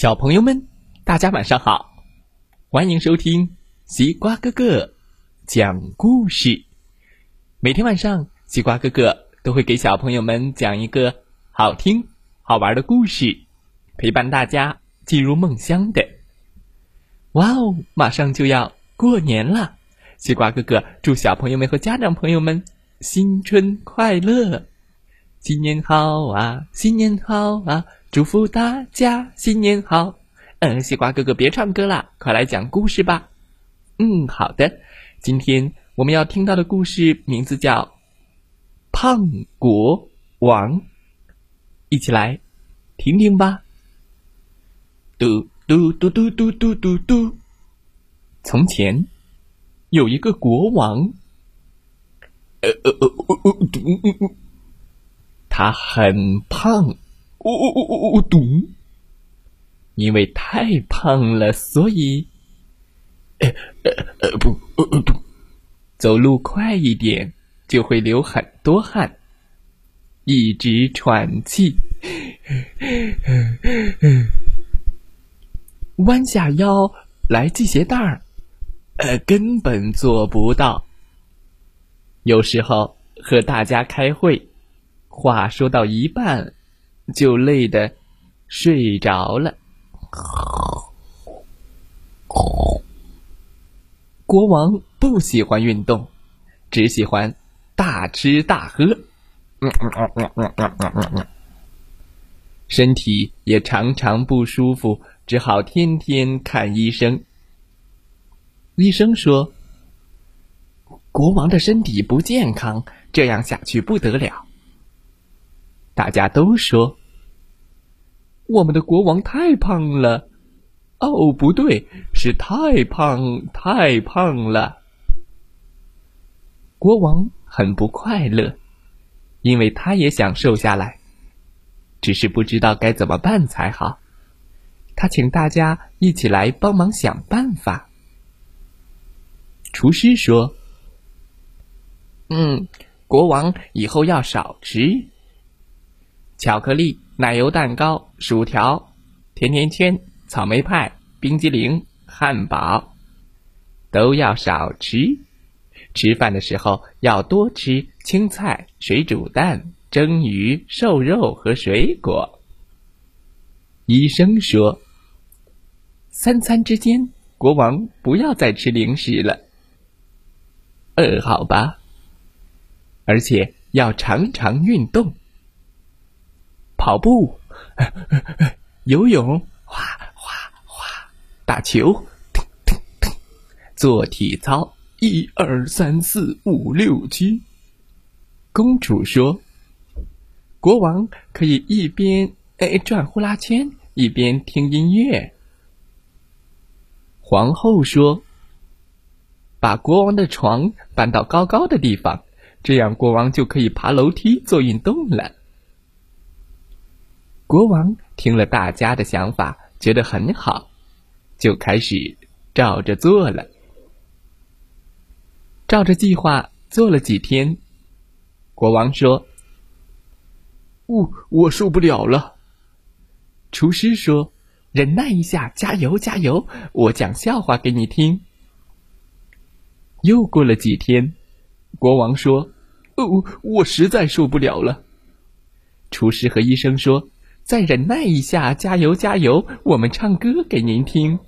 小朋友们，大家晚上好，欢迎收听西瓜哥哥讲故事。每天晚上，西瓜哥哥都会给小朋友们讲一个好听、好玩的故事，陪伴大家进入梦乡的。哇哦，马上就要过年了，西瓜哥哥祝小朋友们和家长朋友们新春快乐！新年好啊，新年好啊！祝福大家新年好。嗯，西瓜哥哥别唱歌了，快来讲故事吧。嗯，好的。今天我们要听到的故事名字叫《胖国王》，一起来听听吧。嘟嘟嘟嘟嘟嘟嘟嘟。从前有一个国王。呃呃呃呃呃嘟。他很胖，呜呜呜呜呜嘟！因为太胖了，所以，呃呃呃不，呃嘟，走路快一点就会流很多汗，一直喘气，弯下腰来系鞋带儿，呃，根本做不到。有时候和大家开会。话说到一半，就累得睡着了。国王不喜欢运动，只喜欢大吃大喝，身体也常常不舒服，只好天天看医生。医生说：“国王的身体不健康，这样下去不得了。”大家都说：“我们的国王太胖了。”哦，不对，是太胖太胖了。国王很不快乐，因为他也想瘦下来，只是不知道该怎么办才好。他请大家一起来帮忙想办法。厨师说：“嗯，国王以后要少吃。”巧克力、奶油蛋糕、薯条、甜甜圈、草莓派、冰激凌、汉堡，都要少吃。吃饭的时候要多吃青菜、水煮蛋、蒸鱼、瘦肉和水果。医生说，三餐之间，国王不要再吃零食了。呃，好吧。而且要常常运动。跑步、游泳、哗哗哗、打球、做体操，一二三四五六七。公主说：“国王可以一边哎转呼啦圈，一边听音乐。”皇后说：“把国王的床搬到高高的地方，这样国王就可以爬楼梯做运动了。”国王听了大家的想法，觉得很好，就开始照着做了。照着计划做了几天，国王说：“我我受不了了。”厨师说：“忍耐一下，加油加油！我讲笑话给你听。”又过了几天，国王说：“哦，我实在受不了了。”厨师和医生说。再忍耐一下，加油加油！我们唱歌给您听。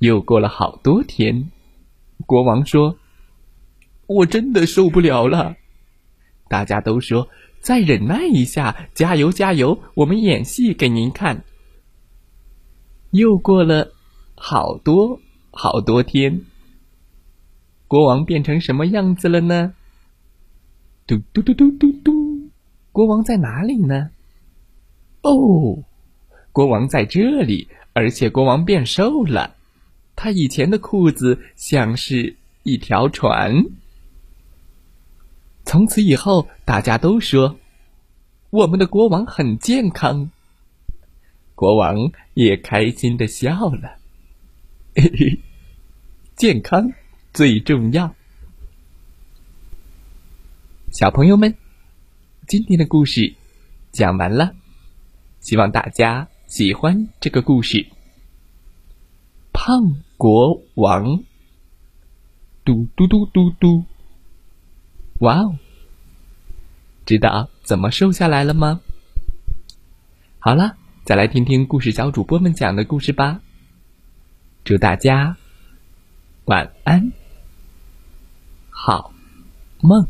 又过了好多天，国王说：“我真的受不了了。”大家都说：“再忍耐一下，加油加油！我们演戏给您看。”又过了好多好多天，国王变成什么样子了呢？嘟嘟嘟嘟嘟嘟，国王在哪里呢？哦，国王在这里，而且国王变瘦了。他以前的裤子像是一条船。从此以后，大家都说我们的国王很健康。国王也开心的笑了。嘿嘿，健康最重要。小朋友们，今天的故事讲完了。希望大家喜欢这个故事。胖国王，嘟嘟嘟嘟嘟，哇哦！知道怎么瘦下来了吗？好了，再来听听故事小主播们讲的故事吧。祝大家晚安，好梦。